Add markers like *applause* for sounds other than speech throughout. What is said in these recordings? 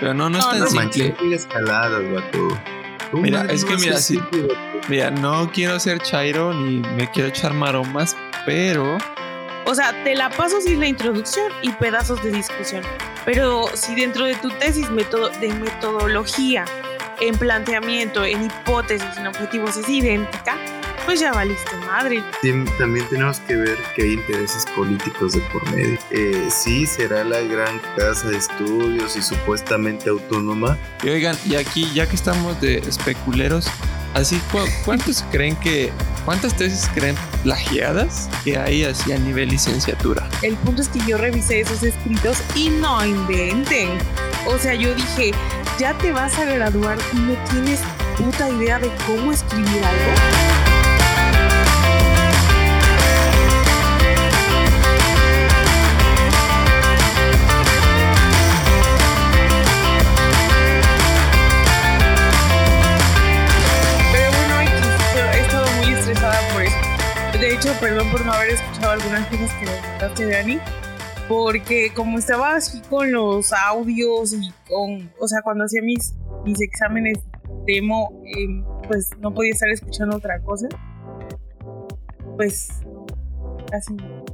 Pero no, no es No, tan no simple. Manches, escaladas, vato. ¿Cómo Mira, es que mira, sí. vato? Mira, no quiero ser Chairo ni me quiero echar maromas, pero O sea, te la paso sin la introducción y pedazos de discusión. Pero si dentro de tu tesis método, de metodología, en planteamiento, en hipótesis, en objetivos es idéntica, pues ya valiste madre. Sí, también tenemos que ver que hay intereses políticos de por medio. Eh, sí, será la gran casa de estudios y supuestamente autónoma. y oigan, y aquí ya que estamos de especuleros, así cu- ¿cuántos creen que cuántas tesis creen plagiadas que hay así a nivel licenciatura? El punto es que yo revisé esos escritos y no inventen. O sea, yo dije, ya te vas a graduar y no tienes puta idea de cómo escribir algo. Hecho, perdón por no haber escuchado algunas cosas que me contaste, Dani. Porque como estaba así con los audios y con, o sea, cuando hacía mis, mis exámenes demo, em, pues no podía estar escuchando otra cosa. Pues casi no.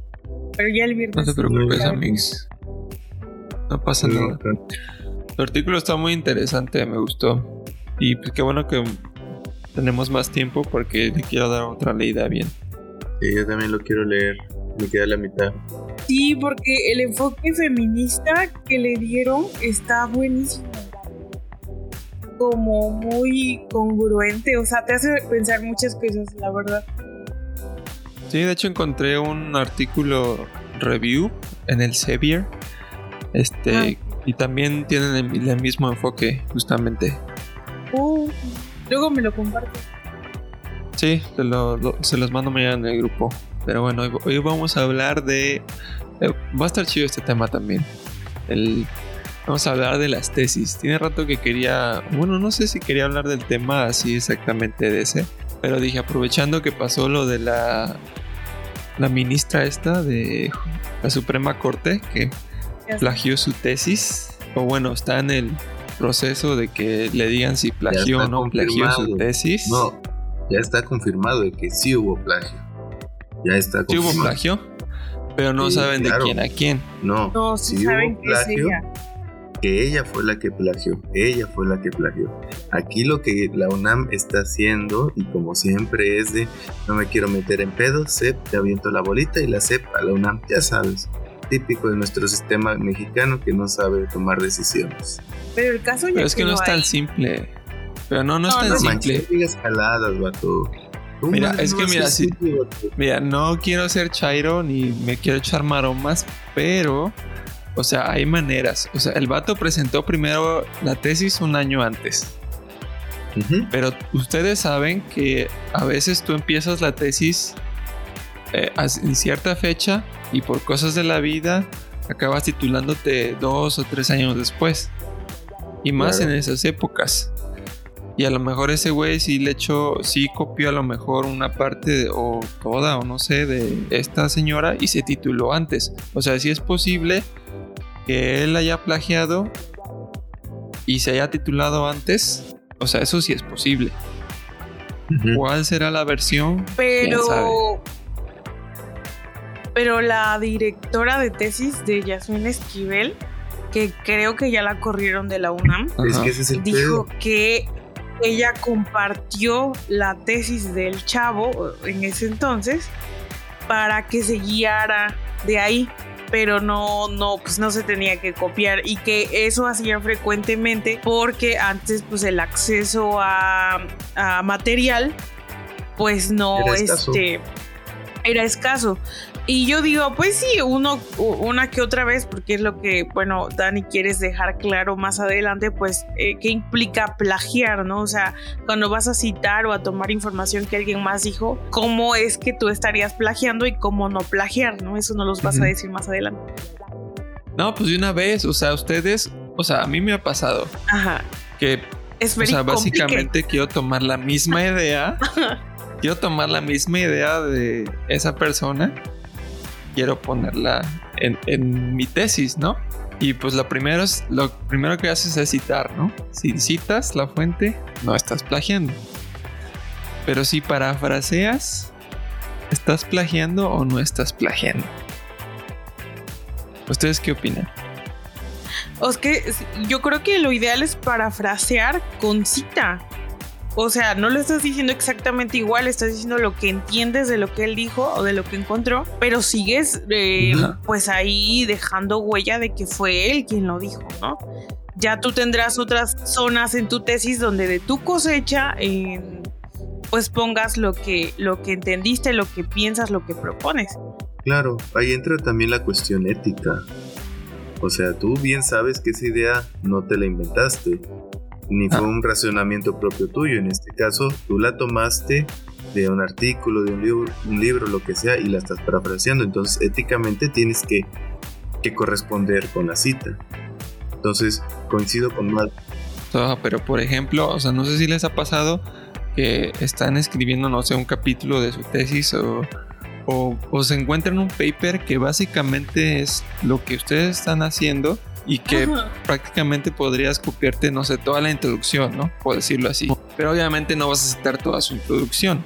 Pero ya el viernes. No te preocupes, amigos. No pasa nada. Tu artículo está muy interesante, me gustó. Y pues qué bueno que tenemos más tiempo porque le quiero dar otra leída bien. Sí, yo también lo quiero leer. Me queda la mitad. Sí, porque el enfoque feminista que le dieron está buenísimo. Como muy congruente, o sea, te hace pensar muchas cosas, la verdad. Sí, de hecho encontré un artículo review en el Sevier. Este, y también tienen el, el mismo enfoque, justamente. Uh, luego me lo compartes. Sí, te lo- lo- se los mando mañana en el grupo. Pero bueno, hoy, hoy vamos a hablar de. eh, va a estar chido este tema también. El, vamos a hablar de las tesis. Tiene rato que quería. Bueno, no sé si quería hablar del tema así exactamente de ese. Pero dije, aprovechando que pasó lo de la. La ministra esta de la Suprema Corte, que plagió su tesis. O bueno, está en el proceso de que le digan si plagió o no plagió su tesis. No, ya está confirmado de que sí hubo plagio. Ya está Sí hubo confirmado. plagio, pero no Sí, saben claro. de quién a quién. No, No, sí sí saben hubo plagio. ella. que ella fue la que plagió, ella fue la que plagió. Aquí lo que la UNAM está haciendo, y como siempre es de, no me quiero meter en pedos, CEP, te aviento la bolita y la CEP a la UNAM, ya sabes, típico de nuestro sistema mexicano que no sabe tomar decisiones. Pero el caso ya Pero es que no es tan ahí. simple. Pero no, no es tan no simple. manches, no digas jaladas, vato. ¿Cómo Mira, es que mira, sí. simple? Mira, no quiero ser Chairo ni me quiero echar maromas, pero, o sea, hay maneras. O sea, el vato presentó primero la tesis un año antes. Pero ustedes saben que a veces tú empiezas la tesis eh, en cierta fecha y por cosas de la vida acabas titulándote dos o tres años después. Y más Claro. en esas épocas. Y a lo mejor ese güey sí le echó, sí copió a lo mejor una parte de- o toda o no sé de esta señora y se tituló antes. O sea, sí es posible que él haya plagiado y se haya titulado antes. O sea, eso sí es posible. ¿Cuál será la versión? Pero. Pero la directora de tesis de Yasmín Esquivel, que creo que ya la corrieron de la UNAM, Es Ajá. que ese es el dijo pedo. que ella compartió la tesis del chavo en ese entonces para que se guiara de ahí pero no no pues no se tenía que copiar y que eso hacía frecuentemente porque antes pues el acceso a, a material pues no Era escaso. este era escaso y yo digo pues sí uno una que otra vez porque es lo que bueno Dani quieres dejar claro más adelante pues eh, qué implica plagiar no o sea cuando vas a citar o a tomar información que alguien más dijo cómo es que tú estarías plagiando y cómo no plagiar no eso no los vas a decir más adelante. No, pues de una vez, o sea, ustedes, o sea, a mí me ha pasado ajá. que, es o sea, básicamente quiero tomar la misma idea, *laughs* quiero tomar la misma idea de esa persona, quiero ponerla en, mi tesis, ¿no? Y pues lo primero, es, lo primero que haces es citar, ¿no? Si citas la fuente, no estás plagiando. Pero si parafraseas, ¿estás plagiando o no estás plagiando? ¿Ustedes qué opinan? Es que yo creo que lo ideal es parafrasear con cita. O sea, no lo estás diciendo exactamente igual, estás diciendo lo que entiendes de lo que él dijo o de lo que encontró, pero sigues eh, pues ahí dejando huella de que fue él quien lo dijo, ¿no? Ya tú tendrás otras zonas en tu tesis donde de tu cosecha pues pongas lo que, lo que entendiste, lo que piensas, lo que propones. Claro, ahí entra también la cuestión ética. O sea, tú bien sabes que esa idea no te la inventaste, ni fue un racionamiento propio tuyo. En este caso, tú la tomaste de un artículo, de un libro, un libro, lo que sea, y la estás parafraseando. Entonces, éticamente tienes que, que corresponder con la cita. Entonces, coincido con Mal. pero por ejemplo, o sea, no sé si les ha pasado que están escribiendo, no sé, un capítulo de su tesis o, o se encuentran un paper que básicamente es lo que ustedes están haciendo y que prácticamente podrías copiarte, no sé, toda la introducción, ¿no? Por decirlo así. Pero obviamente no vas a citar toda su introducción.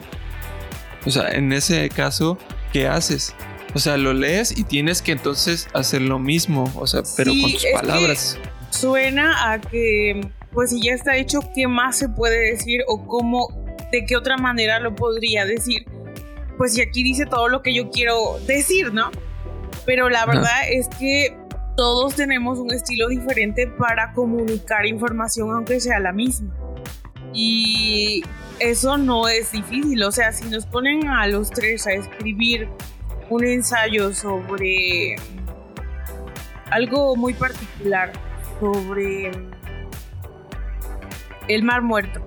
O sea, en ese caso, ¿qué haces? O sea, lo lees y tienes que entonces hacer lo mismo, o sea, pero con tus palabras. Suena a que, pues si ya está hecho, ¿qué más se puede decir o cómo, de qué otra manera lo podría decir? Pues si aquí dice todo lo que yo quiero decir, ¿no? Pero la verdad es que todos tenemos un estilo diferente para comunicar información aunque sea la misma. Y eso no es difícil, o sea, si nos ponen a los tres a escribir un ensayo sobre algo muy particular, sobre el mar muerto,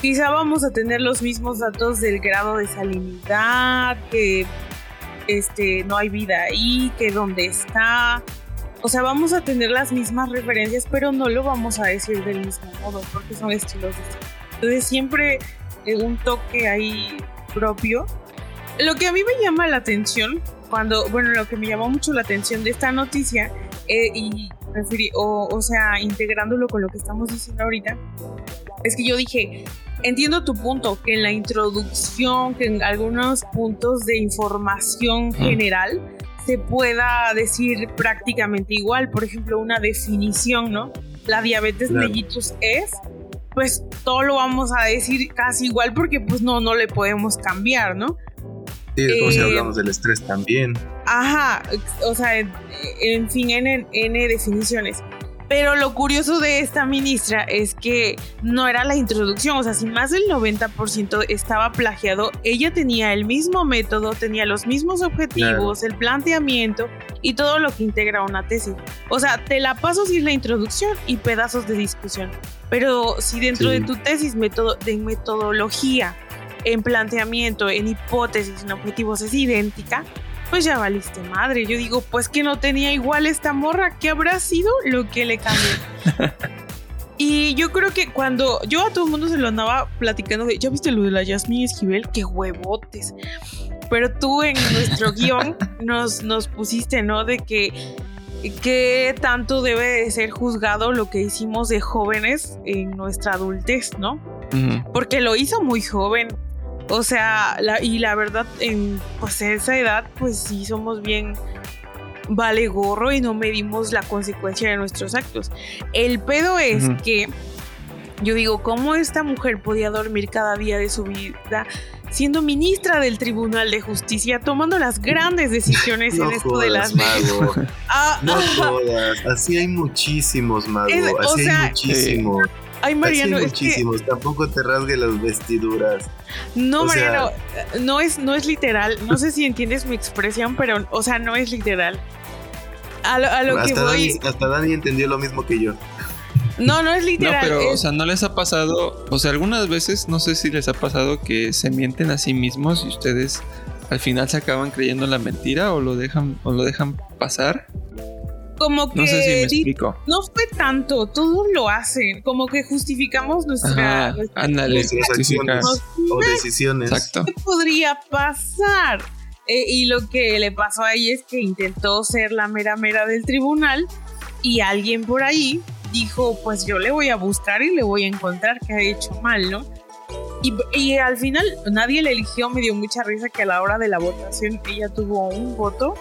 quizá vamos a tener los mismos datos del grado de salinidad, que este, no hay vida ahí, que dónde está. O sea, vamos a tener las mismas referencias, pero no lo vamos a decir del mismo modo, porque son estilos distintos. Entonces siempre un toque ahí propio. Lo que a mí me llama la atención, cuando, bueno, lo que me llamó mucho la atención de esta noticia, eh, y o, o sea, integrándolo con lo que estamos diciendo ahorita, es que yo dije, entiendo tu punto, que en la introducción, que en algunos puntos de información general se pueda decir prácticamente igual. Por ejemplo, una definición, ¿no? La diabetes mellitus es, pues todo lo vamos a decir casi igual porque pues no, no le podemos cambiar, ¿no? Sí, como si eh, hablamos del estrés también. Ajá, o sea, en, fin, N, N definiciones. Pero lo curioso de esta ministra es que no era la introducción, o sea, si más del 90% estaba plagiado, ella tenía el mismo método, tenía los mismos objetivos, el planteamiento y todo lo que integra una tesis. O sea, te la paso sin la introducción y pedazos de discusión. Pero si dentro de tu tesis método, de metodología, en planteamiento, en hipótesis, en objetivos es idéntica, pues ya valiste madre. Yo digo, pues que no tenía igual esta morra, ¿qué habrá sido lo que le cambió? *laughs* y yo creo que cuando yo a todo el mundo se lo andaba platicando de, ¿ya viste lo de la Yasmin Esquivel? ¡Qué huevotes! Pero tú en nuestro *laughs* guion nos, nos pusiste, ¿no? De que qué tanto debe de ser juzgado lo que hicimos de jóvenes en nuestra adultez, ¿no? Porque lo hizo muy joven, o sea, y la verdad, en pues, esa edad, pues sí somos bien vale gorro y no medimos la consecuencia de nuestros actos. El pedo es que yo digo, ¿cómo esta mujer podía dormir cada día de su vida siendo ministra del Tribunal de Justicia, tomando las grandes decisiones en esto de las mago. *laughs* Ah, no todas, así hay muchísimos, mago, así hay muchísimos. Ay, Mariano, es muchísimos. Tampoco te rasgue las vestiduras. No, Mariano, no es, no es literal. No sé si entiendes mi expresión, pero, o sea, no es literal. A lo, que voy. hasta Dani entendió lo mismo que yo. No, no es literal. No, pero, o sea, no les ha pasado. O sea, algunas veces, no sé si les ha pasado que se mienten a sí mismos y ustedes al final se acaban creyendo la mentira o lo dejan, o lo dejan pasar como que no sé si me explico. no fue tanto, todos lo hacen, como que justificamos nuestra, nuestras acciones o decisiones. ¿Qué podría pasar? Eh, y lo que le pasó ahí es que intentó ser la mera mera del tribunal y alguien por ahí dijo, pues yo le voy a buscar y le voy a encontrar que ha hecho mal, ¿no? Y, y, al final nadie le eligió, me dio mucha risa que a la hora de la votación ella tuvo un voto,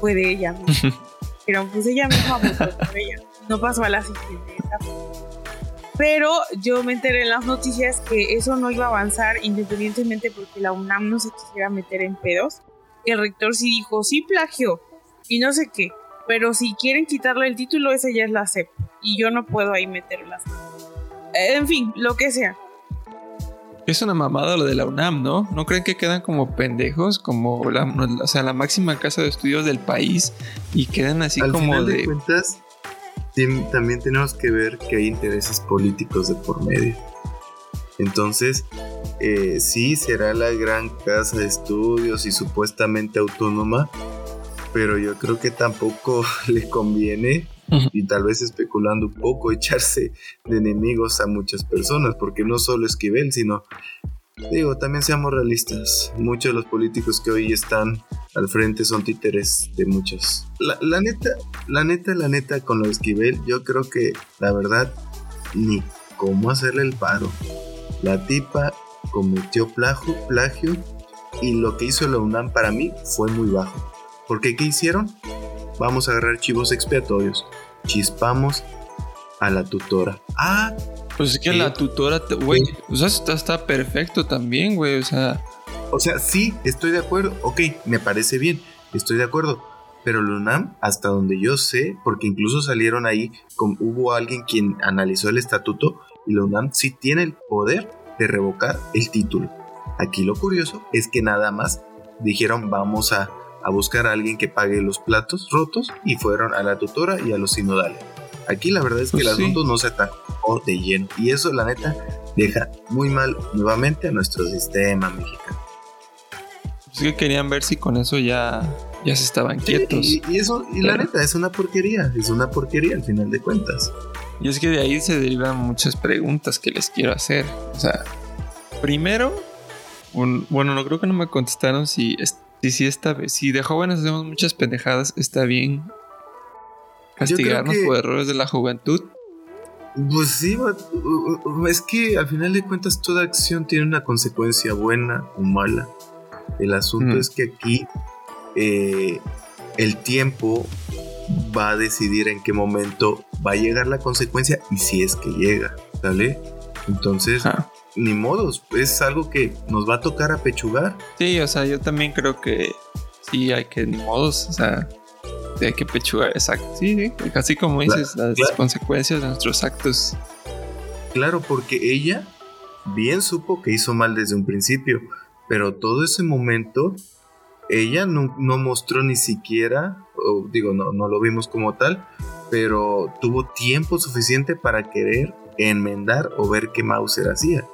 fue de ella misma. *laughs* Pero pues ella misma votó por *laughs* ella, no pasó a la siguiente. Pero yo me enteré en las noticias que eso no iba a avanzar independientemente porque la UNAM no se quisiera meter en pedos. El rector sí dijo, sí plagio y no sé qué. Pero si quieren quitarle el título, esa ya es la CEP. Y yo no puedo ahí meterlas. En fin, lo que sea. Es una mamada lo de la UNAM, ¿no? ¿No creen que quedan como pendejos? Como la, o sea, la máxima casa de estudios del país y quedan así como de... cuentas, también tenemos que ver que hay intereses políticos de por medio. Entonces, eh, sí será la gran casa de estudios y supuestamente autónoma, pero yo creo que tampoco *laughs* le conviene y tal vez especulando un poco *laughs* echarse de enemigos a muchas personas, porque no solo Esquivel, sino, digo, también seamos realistas, muchos de los políticos que hoy están al frente son títeres de muchos. La, neta, la neta, la neta, con lo de Esquivel, yo creo que la verdad, ni cómo hacerle el paro. La tipa cometió plagio, plagio y lo que hizo la UNAM para mí fue muy bajo. Porque ¿qué hicieron? Vamos a agarrar chivos expiatorios. Chispamos a la tutora. Ah. Pues es que la tutora, güey, o sea, está, está perfecto también, güey, o sea. O sea, sí, estoy de acuerdo. Ok, me parece bien, estoy de acuerdo. Pero Lunam, hasta donde yo sé, porque incluso salieron ahí, con, hubo alguien quien analizó el estatuto y Lunam sí tiene el poder de revocar el título. Aquí lo curioso es que nada más dijeron vamos a a buscar a alguien que pague los platos rotos y fueron a la tutora y a los sinodales. Aquí la verdad es que el pues asunto no se atacó de lleno y eso la neta deja muy mal nuevamente a nuestro sistema mexicano. Es que querían ver si con eso ya, ya se estaban quietos. y, eso, y la neta, es una porquería, es una porquería al final de cuentas. Y es que de ahí se derivan muchas preguntas que les quiero hacer. O sea, primero, bueno, no creo que no me contestaron si si, está, si de jóvenes hacemos muchas pendejadas, está bien castigarnos por errores de la juventud. Pues sí, es que al final de cuentas toda acción tiene una consecuencia buena o mala. El asunto es que aquí eh, el tiempo va a decidir en qué momento va a llegar la consecuencia y si es que llega, ¿sale? Entonces, ni modos, es algo que nos va a tocar apechugar. Sí, o sea, yo también creo que sí hay que, ni modos, o sea, hay que pechugar, exacto. Sí, sí, así como dices, las consecuencias de nuestros actos. Claro, porque ella bien supo que hizo mal desde un principio, pero todo ese momento ella no, mostró ni siquiera, o digo, no, no lo vimos como tal, pero tuvo tiempo suficiente para querer enmendar o ver qué Mauser hacía.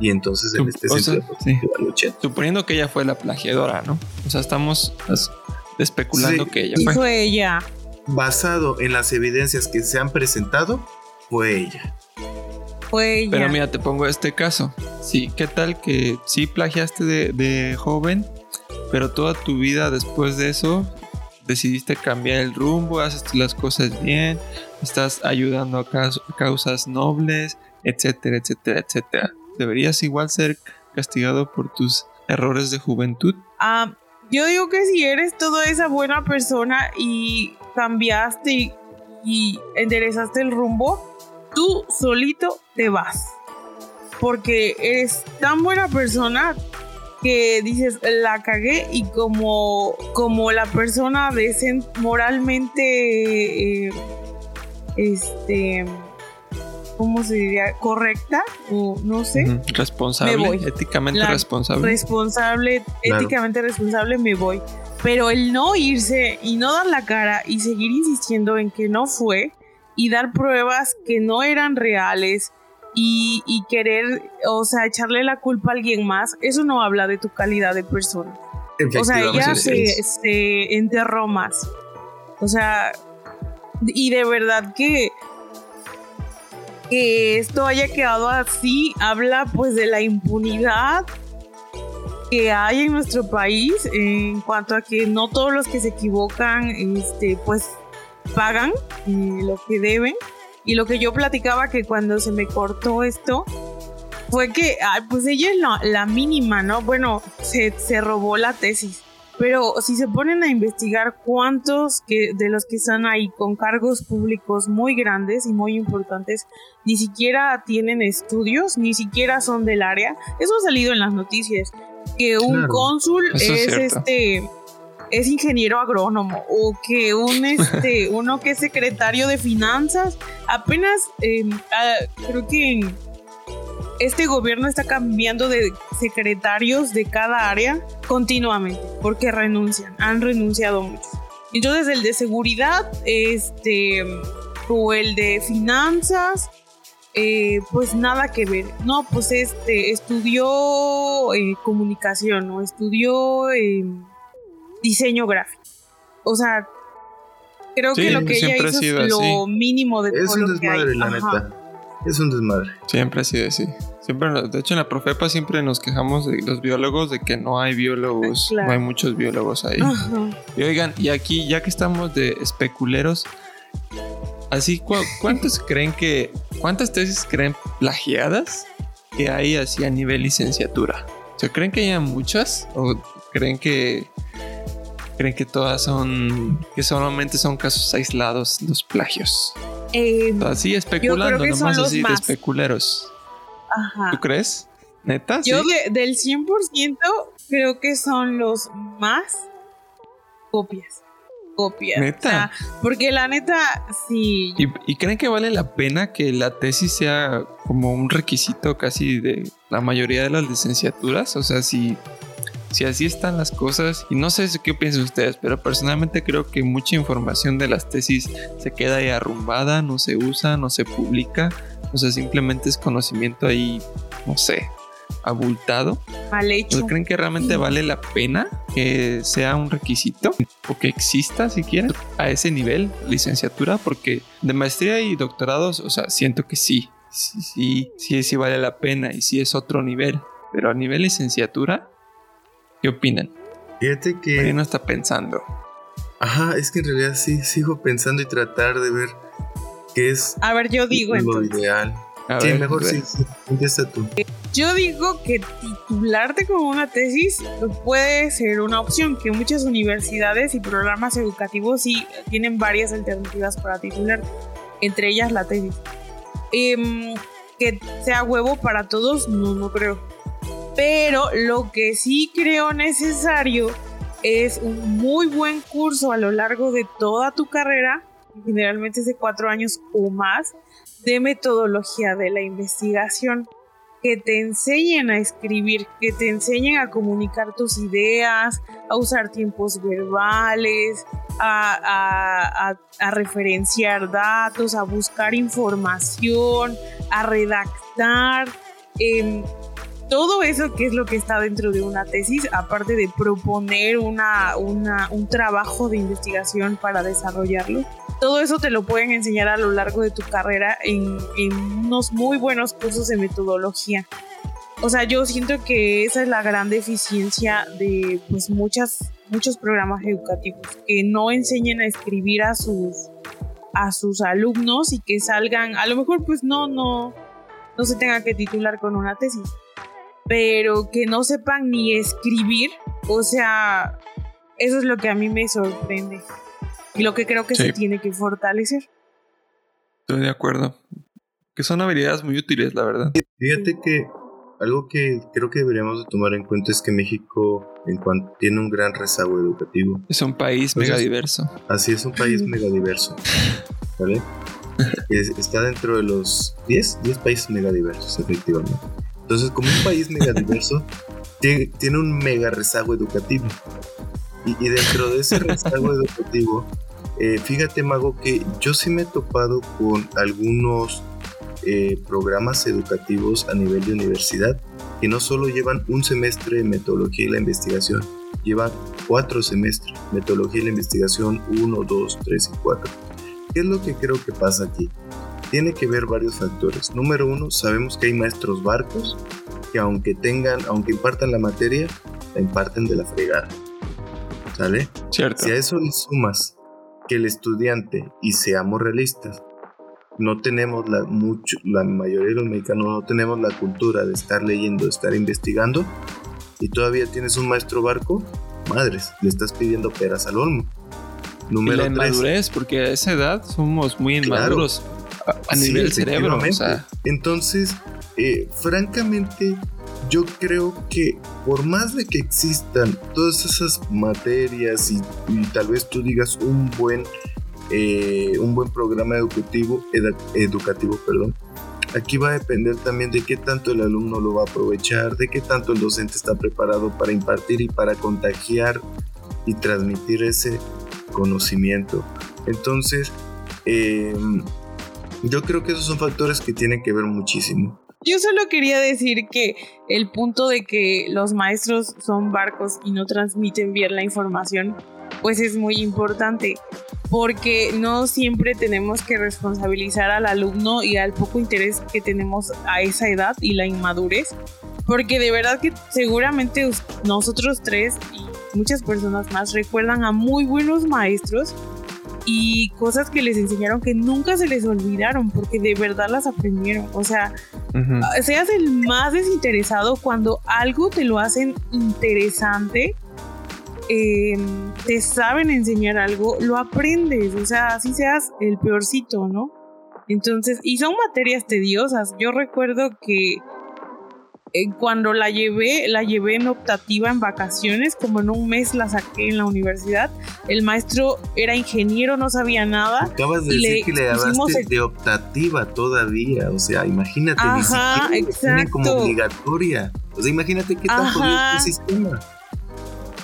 Y entonces en este sentido, pues, Suponiendo que ella fue la plagiadora, ¿no? O sea, estamos especulando que ella fue. fue ella. Basado en las evidencias que se han presentado, fue ella. Fue ella. Pero mira, te pongo este caso. Sí, ¿qué tal que sí plagiaste de, de joven, pero toda tu vida después de eso decidiste cambiar el rumbo, haces las cosas bien, estás ayudando a causas nobles, etcétera, etcétera, etcétera. ¿Deberías igual ser castigado por tus errores de juventud? Ah, yo digo que si eres toda esa buena persona y cambiaste y enderezaste el rumbo, tú solito te vas. Porque eres tan buena persona que dices, la cagué y como, como la persona decente, moralmente, eh, este, ¿cómo se diría? Correcta o no sé. Responsable, éticamente responsable. Responsable, éticamente responsable, me voy. Pero el no irse y no dar la cara y seguir insistiendo en que no fue y dar pruebas que no eran reales y, querer, o sea, echarle la culpa a alguien más, eso no habla de tu calidad de persona. O sea, ella se, enterró más. O sea, y de verdad que que esto haya quedado así habla pues de la impunidad que hay en nuestro país en cuanto a que no todos los que se equivocan este pues pagan eh, lo que deben. Y lo que yo platicaba que cuando se me cortó esto fue que pues ella es la, mínima no bueno se, se robó la tesis pero si se ponen a investigar cuántos que, de los que están ahí con cargos públicos muy grandes y muy importantes, ni siquiera tienen estudios, ni siquiera son del área. Eso ha salido en las noticias. Que un cónsul es, este es ingeniero agrónomo o que un *laughs* este uno que es secretario de finanzas apenas em, ah, creo que en este gobierno está cambiando de secretarios de cada área continuamente porque renuncian, han renunciado muchos. Entonces el de seguridad, este, o el de finanzas, eh, pues nada que ver. No, pues este, estudió eh, comunicación o estudió eh, diseño gráfico. O sea, creo que lo que ella hizo es lo mínimo de todo lo que hay. La neta. Es un desmadre. Siempre ha sido así. Siempre, de hecho, en la Profepa siempre nos quejamos de los biólogos de que no hay biólogos, no hay muchos biólogos ahí. Y oigan, y aquí, ya que estamos de especuleros, así, ¿cuántos *laughs* creen que, cuántas tesis creen plagiadas que hay así a nivel licenciatura? ¿Se creen que haya muchas? ¿O creen que creen que todas son, que solamente son casos aislados los plagios? Eh, así especulando, nomás así de especuleros. Ajá. ¿Tú crees? ¿Neta? Yo del 100% creo que son los más copias. Copias. ¿Neta? porque la neta, sí. ¿Y, creen que vale la pena que la tesis sea como un requisito casi de la mayoría de las licenciaturas? O sea, si si así están las cosas, y no sé qué piensan ustedes, pero personalmente creo que mucha información de las tesis se queda ahí arrumbada, no se usa, no se publica, o sea, simplemente es conocimiento ahí, no sé, abultado. Mal hecho. ¿Creen que realmente vale la pena que sea un requisito o que exista siquiera a ese nivel, licenciatura? Porque de maestría y doctorados, o sea, siento que sí, sí, sí, sí, sí vale la pena y sí es otro nivel. Pero a nivel licenciatura, ¿Qué opinan? Fíjate que. no está pensando. Ajá, es que en realidad sí sigo pensando y tratar de ver qué es. A ver, yo digo lo ideal. sí, mejor sí, sí. tú. Yo digo que titularte con una tesis puede ser una opción, que muchas universidades y programas educativos sí tienen varias alternativas para titular, entre ellas la tesis. Em, que sea huevo para todos, no, no creo. Pero lo que sí creo necesario es un muy buen curso a lo largo de toda tu carrera, generalmente es de cuatro años o más, de metodología de la investigación, que te enseñen a escribir, que te enseñen a comunicar tus ideas, a usar tiempos verbales, a, referenciar datos, a buscar información, a redactar. Em, todo eso que es lo que está dentro de una tesis, aparte de proponer una, un trabajo de investigación para desarrollarlo, todo eso te lo pueden enseñar a lo largo de tu carrera en, unos muy buenos cursos de metodología. O sea, yo siento que esa es la gran deficiencia de pues muchas, muchos programas educativos, que no enseñen a escribir a sus, a sus alumnos y que salgan, a lo mejor pues no, no, no se tenga que titular con una tesis, pero que no sepan ni escribir, o sea, eso es lo que a mí me sorprende y lo que creo que se tiene que fortalecer. Estoy de acuerdo. Que son habilidades muy útiles, la verdad. Fíjate que algo que creo que deberíamos de tomar en cuenta es que México en cuanto tiene un gran rezago educativo. Es un país megadiverso. Así es un país megadiverso. ¿Vale? *laughs* está dentro de los 10, 10 países megadiversos, efectivamente. Entonces, como un país mega diverso, tiene, un mega rezago educativo. Y, dentro de ese rezago educativo, eh, fíjate, Mago, que yo sí me he topado con algunos eh, programas educativos a nivel de universidad que no solo llevan un semestre de metodología y la investigación, llevan cuatro semestres, metodología y la investigación 1, 2, 3 y 4. ¿Qué es lo que creo que pasa aquí? Tiene que ver varios factores. Número uno, sabemos que hay maestros barcos que aunque tengan, aunque impartan la materia, la imparten de la fregada. ¿Sale? Cierto. Si a eso le sumas que el estudiante, y seamos realistas, no tenemos la mucho, la mayoría de los mexicanos no tenemos la cultura de estar leyendo, de estar investigando, y todavía tienes un maestro barco, madres, le estás pidiendo peras al olmo. Número y la inmadurez, porque a esa edad somos muy inmaduros a, nivel cerebro. Entonces, eh, francamente, yo creo que por más de que existan todas esas materias y, tal vez tú digas un buen eh, un buen programa educativo educativo perdón aquí va a depender también de qué tanto el alumno lo va a aprovechar de qué tanto el docente está preparado para impartir y para contagiar y transmitir ese conocimiento entonces em, yo creo que esos son factores que tienen que ver muchísimo. Yo solo quería decir que el punto de que los maestros son barcos y no transmiten bien la información, pues es muy importante, porque no siempre tenemos que responsabilizar al alumno y al poco interés que tenemos a esa edad y la inmadurez, porque de verdad que seguramente nosotros tres y muchas personas más recuerdan a muy buenos maestros y cosas que les enseñaron que nunca se les olvidaron porque de verdad las aprendieron. O sea, seas el más desinteresado cuando algo te lo hacen interesante. Em, te saben enseñar algo, lo aprendes, o sea, así seas el peorcito, ¿no? Entonces, y son materias tediosas. Yo recuerdo que eh, cuando la llevé, la llevé en optativa en vacaciones, como en un mes la saqué en la universidad. El maestro era ingeniero, no sabía nada. Acabas de decir que le hablaste de optativa todavía, o sea, imagínate, Ajá, ni exacto. como obligatoria. O sea, imagínate qué tan jodido es tu sistema.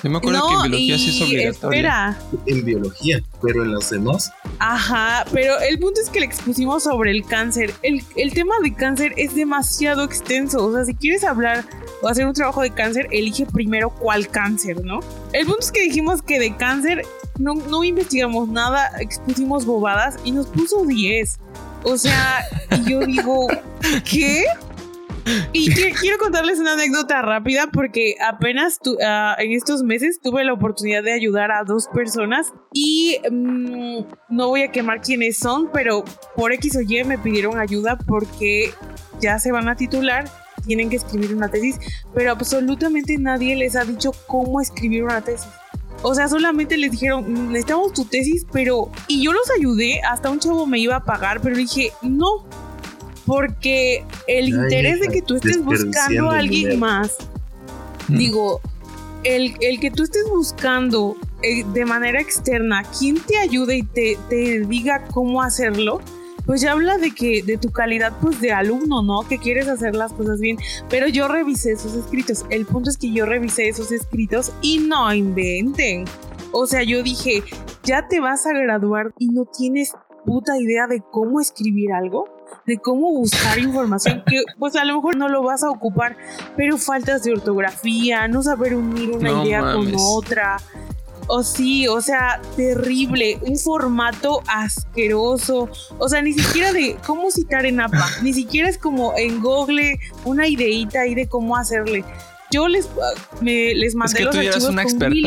Yo me acuerdo que en biología sí es obligatoria. En biología, pero en los demás. Ajá, pero el punto es que le expusimos sobre el cáncer. El, el tema de cáncer es demasiado extenso. O sea, si quieres hablar o hacer un trabajo de cáncer, elige primero cuál cáncer, ¿no? El punto es que dijimos que de cáncer no, no investigamos nada, expusimos bobadas y nos puso 10. O sea, y yo digo, *laughs* ¿qué? Y quiero contarles una anécdota rápida porque apenas ah, en estos meses tuve la oportunidad de ayudar a dos personas y mm, no voy a quemar quiénes son, pero por X o Y me pidieron ayuda porque ya se van a titular, tienen que escribir una tesis, pero absolutamente nadie les ha dicho cómo escribir una tesis. O sea, solamente les dijeron, mm, necesitamos tu tesis, pero... Y yo los ayudé, hasta un chavo me iba a pagar, pero dije, no, porque el interés de que tú estés buscando a alguien más, mm. digo, el, que tú estés buscando eh, de manera externa quien te ayude y te, te diga cómo hacerlo, pues ya habla de que de tu calidad pues de alumno, ¿no? Que quieres hacer las cosas bien, pero yo revisé esos escritos. El punto es que yo revisé esos escritos y no inventen. O sea, yo dije, "Ya te vas a graduar y no tienes puta idea de cómo escribir algo." De cómo buscar información que pues a lo mejor no lo vas a ocupar, pero faltas de ortografía, no saber unir una idea con otra. O sí, o sea, terrible, un formato asqueroso, o sea, ni siquiera de cómo citar en APA, ni siquiera es como en Google una ideita ahí de cómo hacerle. Yo les, me, les mandé los archivos una con mil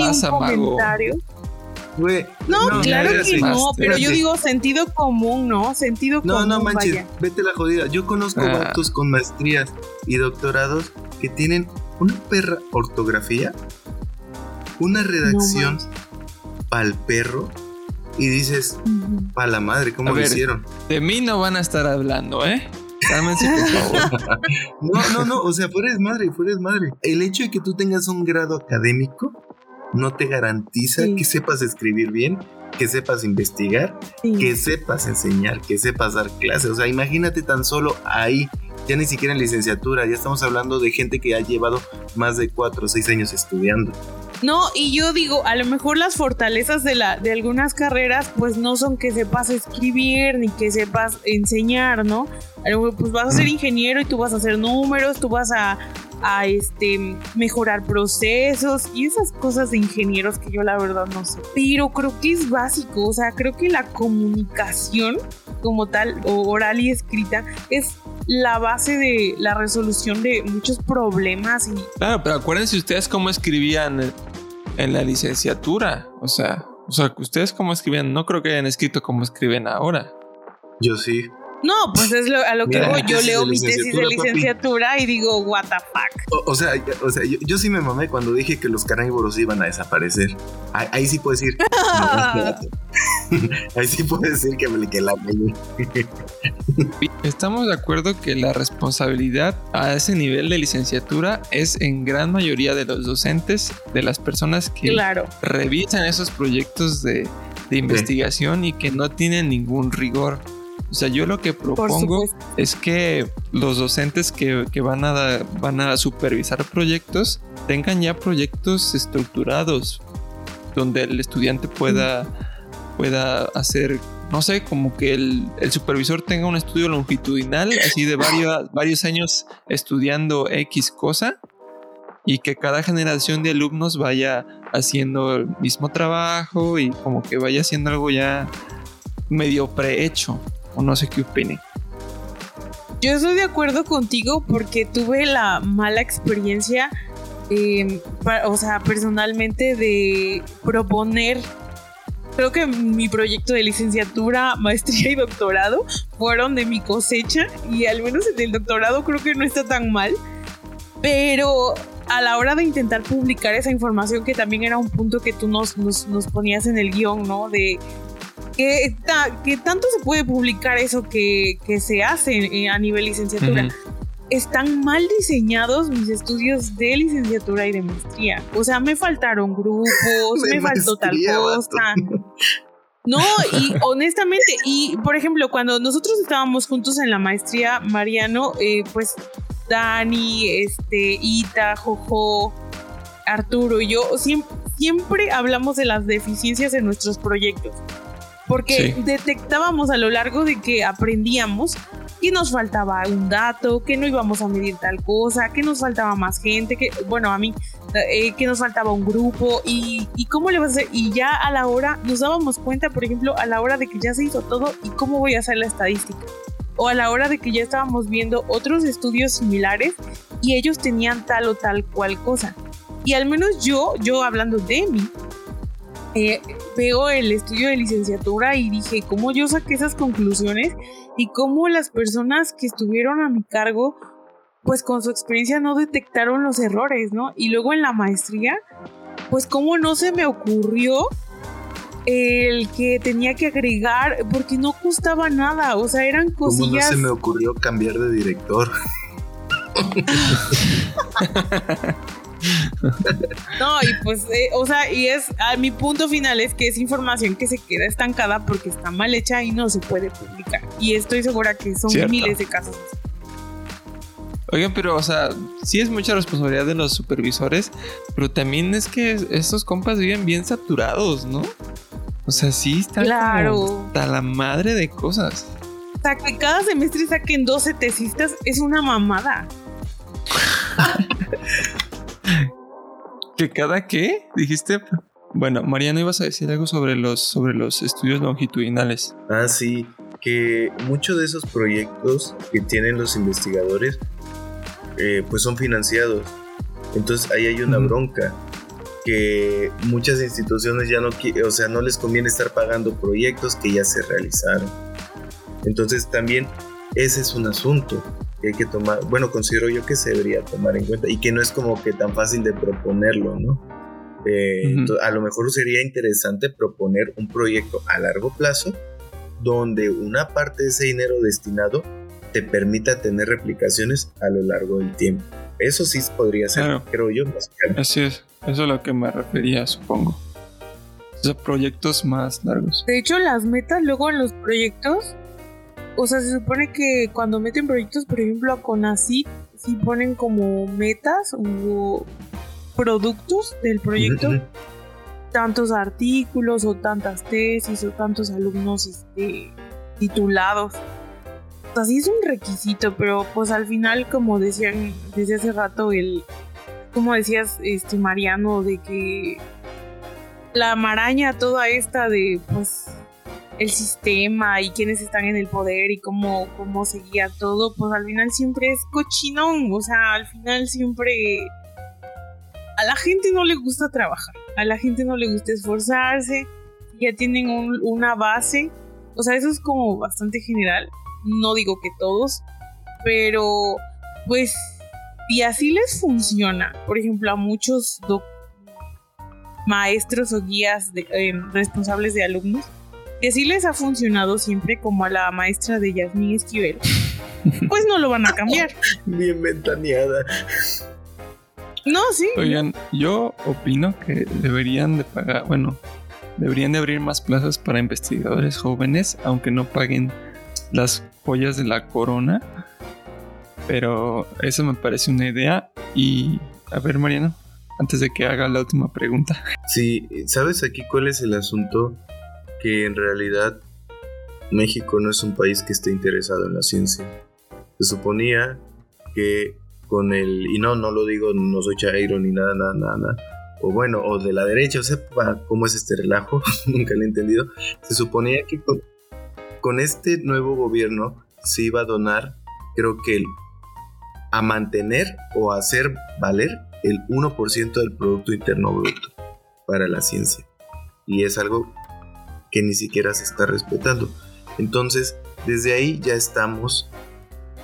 no, claro que no, pero yo digo sentido común, ¿no? Sentido común. No, no manches, vete la jodida. Yo conozco ah. con maestrías y doctorados que tienen una perra ortografía, una redacción pa'l perro y dices, pa' la madre, ¿cómo lo hicieron? De mí no van a estar hablando, ¿eh? por *laughs* favor. no, no, no, o sea, fuera es madre, fuera es madre. El hecho de que tú tengas un grado académico no te garantiza que sepas escribir bien, que sepas investigar, que sepas enseñar, que sepas dar clases. O sea, imagínate tan solo ahí, ya ni siquiera en licenciatura, ya estamos hablando de gente que ha llevado más de cuatro o seis años estudiando. No, y yo digo, a lo mejor las fortalezas de, la, de algunas carreras, pues no son que sepas escribir ni que sepas enseñar, ¿no? A lo mejor, pues vas a ser ingeniero y tú vas a hacer números, tú vas a, a este mejorar procesos y esas cosas de ingenieros que yo la verdad no sé. Pero creo que es básico, o sea, creo que la comunicación como tal, oral y escrita, es la base de la resolución de muchos problemas. Y... Claro, pero acuérdense ustedes cómo escribían en la licenciatura. O sea, o sea, ustedes cómo escribían, no creo que hayan escrito como escriben ahora. Yo sí. No, pues es a lo que voy. Yo leo mi tesis de licenciatura y digo, what the fuck. O, sea, o sea yo, sí me mamé cuando dije que los carnívoros iban a desaparecer. Ahí, sí puedo decir. *laughs* ahí sí puedo decir que me que la Estamos de acuerdo que la responsabilidad a ese nivel de licenciatura es en gran mayoría de los docentes, de las personas que revisan esos proyectos de, investigación y que no tienen ningún rigor. O sea, yo lo que propongo es que los docentes que, van, a, van a supervisar proyectos tengan ya proyectos estructurados donde el estudiante pueda, pueda hacer, no sé, como que el, supervisor tenga un estudio longitudinal, así de varios, varios años estudiando X cosa y que cada generación de alumnos vaya haciendo el mismo trabajo y como que vaya haciendo algo ya medio prehecho o no sé qué opine. Yo estoy de acuerdo contigo porque tuve la mala experiencia, em, o sea, personalmente de proponer, creo que mi proyecto de licenciatura, *laughs* maestría y doctorado fueron de mi cosecha y al menos en el doctorado creo que no está tan mal, pero a la hora de intentar publicar esa información, que también era un punto que tú nos, nos, nos ponías en el guion, ¿no? De que, tanto se puede publicar eso que, se hace a nivel licenciatura. Están mal diseñados mis estudios de licenciatura y de maestría. O sea, me faltaron grupos, *laughs* me faltó tal cosa. No, y *laughs* honestamente, y por ejemplo, cuando nosotros estábamos juntos en la maestría, Mariano, eh, pues Dani, este, Ita, Jojo, Arturo y yo siempre, siempre hablamos de las deficiencias de nuestros proyectos porque detectábamos a lo largo de que aprendíamos que nos faltaba un dato, que no íbamos a medir tal cosa, que nos faltaba más gente, que, bueno, a mí, eh, que nos faltaba un grupo y, y, cómo le vas a hacer. Y ya a la hora nos dábamos cuenta, por ejemplo, a la hora de que ya se hizo todo y cómo voy a hacer la estadística. O a la hora de que ya estábamos viendo otros estudios similares y ellos tenían tal o tal cual cosa. Y al menos yo, yo hablando de mí, eh, veo el estudio de licenciatura y dije, ¿cómo yo saqué esas conclusiones? Y cómo las personas que estuvieron a mi cargo, pues con su experiencia no detectaron los errores, ¿no? Y luego en la maestría, pues cómo no se me ocurrió el que tenía que agregar, porque no costaba nada, o sea, eran cosillas... ¿Cómo no se me ocurrió cambiar de director? *laughs* *laughs* No, y pues, eh, o sea, y es, a mi punto final es que es información que se queda estancada porque está mal hecha y no se puede publicar. Y estoy segura que son miles de casos. Oigan, pero, o sea, sí es mucha responsabilidad de los supervisores, pero también es que estos compas viven bien saturados, ¿no? O sea, sí están claro. hasta la madre de cosas. O sea, que cada semestre saquen 12 tesistas es una mamada. *laughs* ¿Que cada qué? Dijiste. Bueno, Mariano, ibas a decir algo sobre los, sobre los estudios longitudinales. Ah, sí, que muchos de esos proyectos que tienen los investigadores, eh, pues son financiados. Entonces ahí hay una bronca que muchas instituciones ya no, o sea, no les conviene estar pagando proyectos que ya se realizaron. Entonces también ese es un asunto que hay que tomar, bueno, considero yo que se debería tomar en cuenta y que no es como que tan fácil de proponerlo, ¿no? Eh, a lo mejor sería interesante proponer un proyecto a largo plazo donde una parte de ese dinero destinado te permita tener replicaciones a lo largo del tiempo. Eso sí podría ser, creo yo. Así es, eso es a lo que me refería, supongo. O sea, proyectos más largos. De hecho, las metas luego en los proyectos o sea, se supone que cuando meten proyectos, por ejemplo, a CONACYT, sí ponen como metas o productos del proyecto, tantos artículos o tantas tesis o tantos alumnos este, titulados. O sea, sí es un requisito, pero pues al final, como decían desde hace rato, el, como decías, este Mariano, de que la maraña toda esta de pues el sistema y quiénes están en el poder y cómo, cómo se guía todo, pues al final siempre es cochinón, o sea, al final siempre a la gente no le gusta trabajar, a la gente no le gusta esforzarse, ya tienen una base, o sea, eso es como bastante general, no digo que todos, pero pues y así les funciona, por ejemplo, a muchos maestros o guías eh, responsables de alumnos, que sí les ha funcionado siempre como a la maestra de Yasmín Esquivel, pues no lo van a cambiar. Bien ventaneada. No, sí. Oigan, yo opino que deberían de pagar, bueno, deberían de abrir más plazas para investigadores jóvenes, aunque no paguen las joyas de la corona. Pero eso me parece una idea. Y a ver, Mariano, antes de que haga la última pregunta. Sí, ¿sabes aquí cuál es el asunto? Que en realidad México no es un país que esté interesado en la ciencia. Se suponía que con el, y no, no lo digo, no soy chairo ni nada, nada, nada, o bueno, o de la derecha, o sepa cómo es este relajo, *laughs* nunca lo he entendido, se suponía que con, este nuevo gobierno se iba a donar, creo que a mantener o hacer valer el 1% del Producto Interno Bruto para la ciencia. Y es algo que ni siquiera se está respetando. Entonces, desde ahí ya estamos.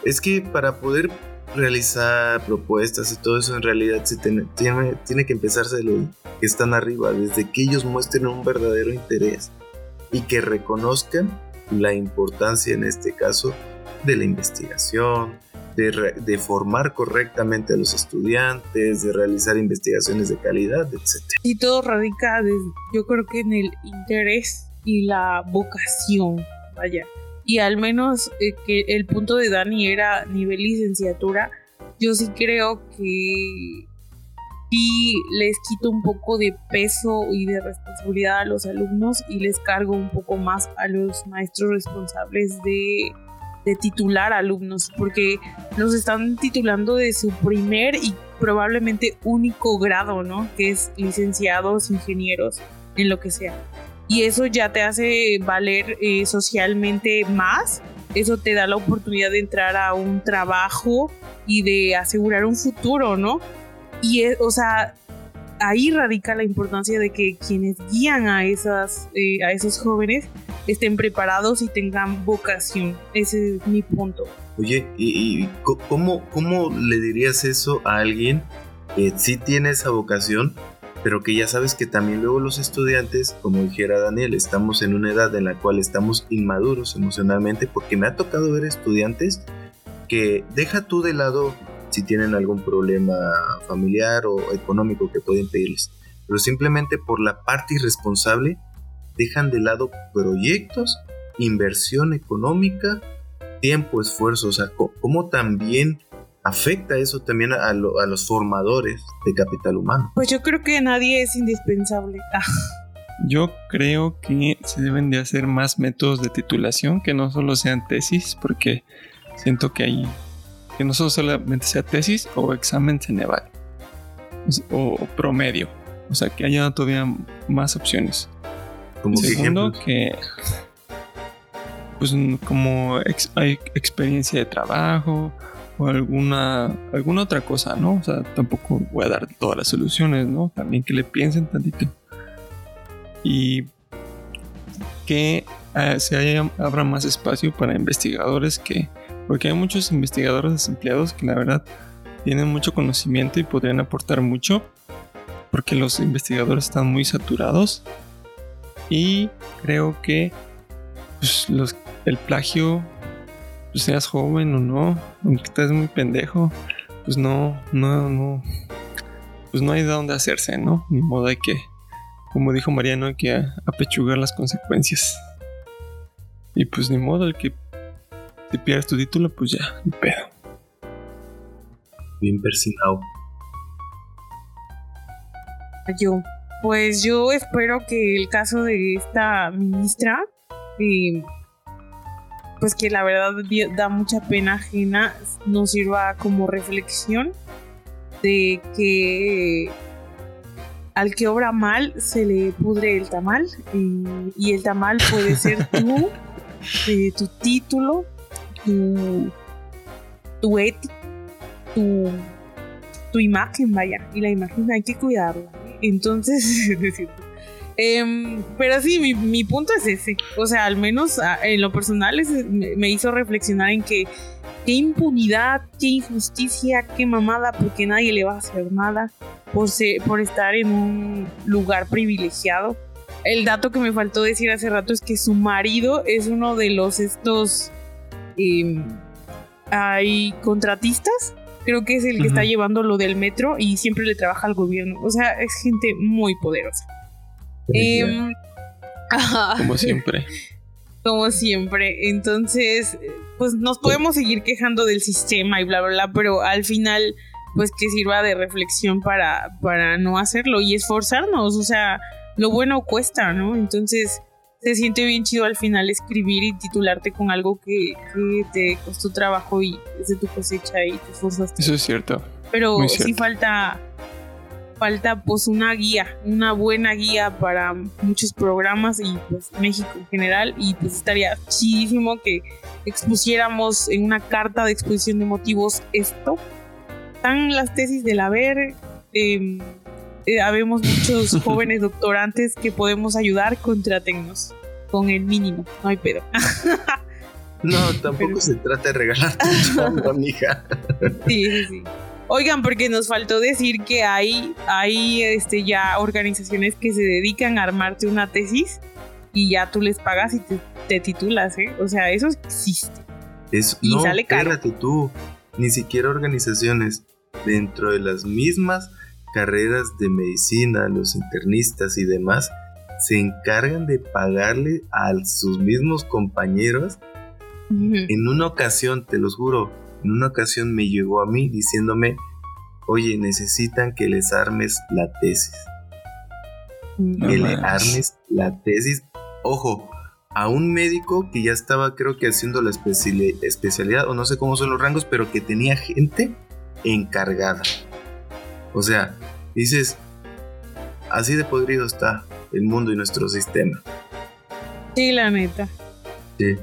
Es que para poder realizar propuestas y todo eso en realidad se tiene, tiene, que empezarse de lo que están arriba, desde que ellos muestren un verdadero interés y que reconozcan la importancia en este caso de la investigación, de, de, formar correctamente a los estudiantes, de realizar investigaciones de calidad, etc. Y todo radica, yo creo que en el interés y la vocación, vaya y al menos eh, que el punto de Dani era nivel licenciatura, yo sí creo que sí les quito un poco de peso y de responsabilidad a los alumnos y les cargo un poco más a los maestros responsables de, de titular alumnos, porque los están titulando de su primer y probablemente único grado, ¿no? Que es licenciados, ingenieros, en lo que sea y eso ya te hace valer eh, socialmente más. Eso te da la oportunidad de entrar a un trabajo y de asegurar un futuro, ¿no? Y, o sea, ahí radica la importancia de que quienes guían a, esas, eh, a esos jóvenes estén preparados y tengan vocación. Ese es mi punto. Oye, ¿y, cómo, cómo le dirías eso a alguien que sí tiene esa vocación, pero que ya sabes que también luego los estudiantes, como dijera Daniel, estamos en una edad en la cual estamos inmaduros emocionalmente, porque me ha tocado ver estudiantes que deja tú de lado si tienen algún problema familiar o económico que pueden pedirles, pero simplemente por la parte irresponsable dejan de lado proyectos, inversión económica, tiempo, esfuerzo, o sea, cómo también afecta eso también a, los formadores de capital humano? Pues yo creo que nadie es indispensable. Yo creo que se deben de hacer más métodos de titulación que no solo sean tesis, porque siento que hay que no solo solamente sea tesis o examen Ceneval o, promedio, o sea que haya todavía más opciones. Como Segundo, que pues como hay experiencia de trabajo, o alguna, alguna otra cosa, ¿no? O sea, tampoco voy a dar todas las soluciones, ¿no? También que le piensen tantito. Y que eh, se haya, abra más espacio para investigadores que, porque hay muchos investigadores desempleados que la verdad tienen mucho conocimiento y podrían aportar mucho, porque los investigadores están muy saturados. Y creo que pues, los, el plagio pues seas joven o no, aunque estés muy pendejo, pues no, no, no, pues no hay de dónde hacerse, ¿no? Ni modo hay que, como dijo Mariano, hay que apechugar las consecuencias. Y pues ni modo, el que te pierdas tu título, pues ya, ni pedo. Bien persinado. Yo, pues yo espero que el caso de esta ministra eh, pues que la verdad da mucha pena ajena, nos sirva como reflexión de que al que obra mal se le pudre el tamal y, el tamal puede ser *laughs* tú, eh, tu título, tu, tu ética, tu, tu imagen, vaya, y la imagen hay que cuidarla. Entonces, *laughs* em, pero sí, mi, mi, punto es ese. O sea, al menos ah, en lo personal me hizo reflexionar en que qué impunidad, qué injusticia, qué mamada, porque nadie le va a hacer nada por, por estar en un lugar privilegiado. El dato que me faltó decir hace rato es que su marido es uno de los estos em, hay contratistas. Creo que es el que está llevando lo del metro y siempre le trabaja al gobierno. O sea, es gente muy poderosa. Em, *laughs* Como siempre. *laughs* Como siempre. Entonces, pues nos podemos seguir quejando del sistema y bla, bla, bla, pero al final, pues que sirva de reflexión para, para no hacerlo y esforzarnos. O sea, lo bueno cuesta, ¿no? Entonces, se siente bien chido al final escribir y titularte con algo que, te costó trabajo y es de tu cosecha y te esforzaste. Eso es cierto. Pero sí falta falta pues una guía, una buena guía para muchos programas y pues México en general y pues estaría chidísimo que expusiéramos en una carta de exposición de motivos esto. Están las tesis del haber, eh, eh, habemos muchos *laughs* jóvenes doctorantes que podemos ayudar, tecnos con el mínimo, no hay pedo. *laughs* no, tampoco se trata de regalar mija. *laughs* sí, sí, sí. Oigan, porque nos faltó decir que hay, hay este, ya organizaciones que se dedican a armarte una tesis y ya tú les pagas y te, titulas, ¿eh? O sea, eso existe. Eso, y no, sale caro. tú, ni siquiera organizaciones dentro de las mismas carreras de medicina, los internistas y demás, se encargan de pagarle a sus mismos compañeros. En una ocasión, te los juro, en una ocasión me llegó a mí diciéndome, oye, necesitan que les armes la tesis. que le armes la tesis. Ojo, a un médico que ya estaba creo que haciendo la especialidad, o no sé cómo son los rangos, pero que tenía gente encargada. O sea, dices, así de podrido está el mundo y nuestro sistema. Sí, la neta. Sí.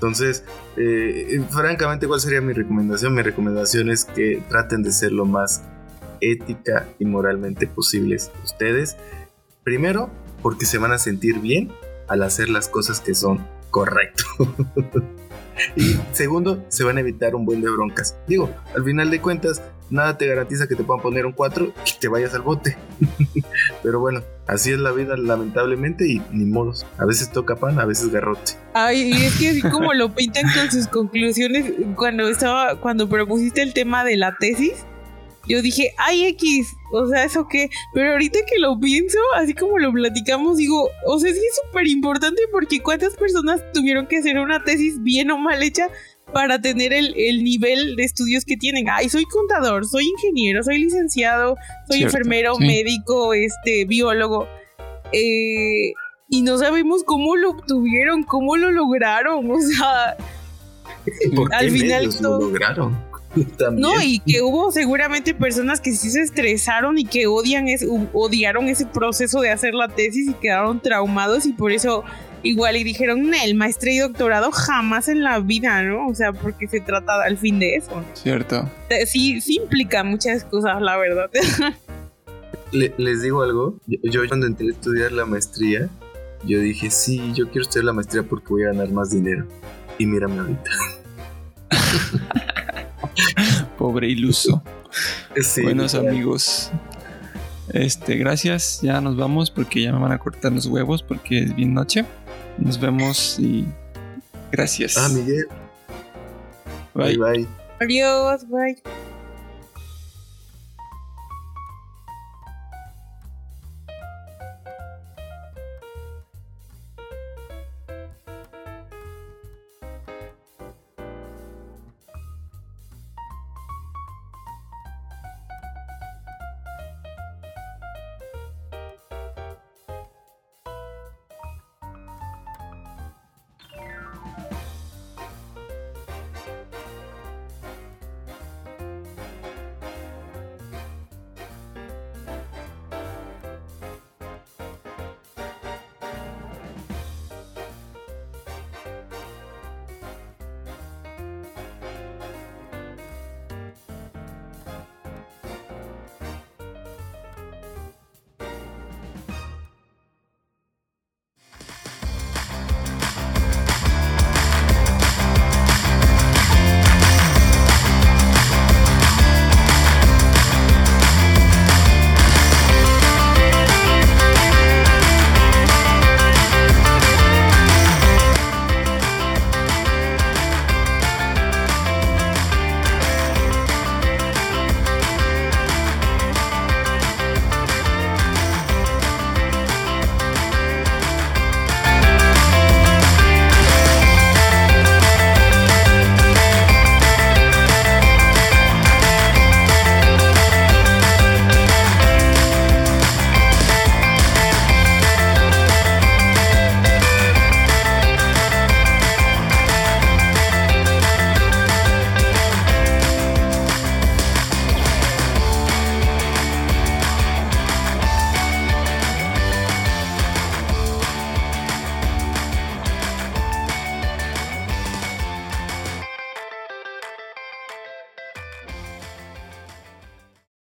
Entonces, eh, francamente, ¿cuál sería mi recomendación? Mi recomendación es que traten de ser lo más ética y moralmente posibles ustedes. Primero, porque se van a sentir bien al hacer las cosas que son correctas. *laughs* y segundo, se van a evitar un buen de broncas. Digo, al final de cuentas, nada te garantiza que te puedan poner un 4 y te vayas al bote. *laughs* Pero bueno, así es la vida lamentablemente y ni modos. A veces toca pan, a veces garrote. Ay, y es que así como lo pintan con sus conclusiones cuando estaba cuando propusiste el tema de la tesis, yo dije, ay X, o sea, ¿eso qué? Pero ahorita que lo pienso, así como lo platicamos, digo, o sea, sí es súper importante porque cuántas personas tuvieron que hacer una tesis bien o mal hecha para tener el, nivel de estudios que tienen. Ay, soy contador, soy ingeniero, soy licenciado, soy enfermero, médico, este, biólogo. Eh, y no sabemos cómo lo obtuvieron, cómo lo lograron, o sea, al final lo lograron. *laughs* No, y que hubo seguramente personas que sí se estresaron y que odian odiaron ese proceso de hacer la tesis y quedaron traumados y por eso igual y dijeron, el maestría y doctorado jamás en la vida, ¿no? O sea, porque se trata al fin de eso. Cierto. Eh, sí, sí implica muchas cosas, la verdad. *laughs* les digo algo, yo, cuando entré a estudiar la maestría, yo dije, sí, yo quiero estudiar la maestría porque voy a ganar más dinero. Y mírame ahorita. *laughs* Pobre iluso. Buenos amigos. Este, gracias. Ya nos vamos porque ya me van a cortar los huevos porque es bien noche. Nos vemos y gracias. Ah, Miguel. Bye. Bye, bye. Adiós, bye.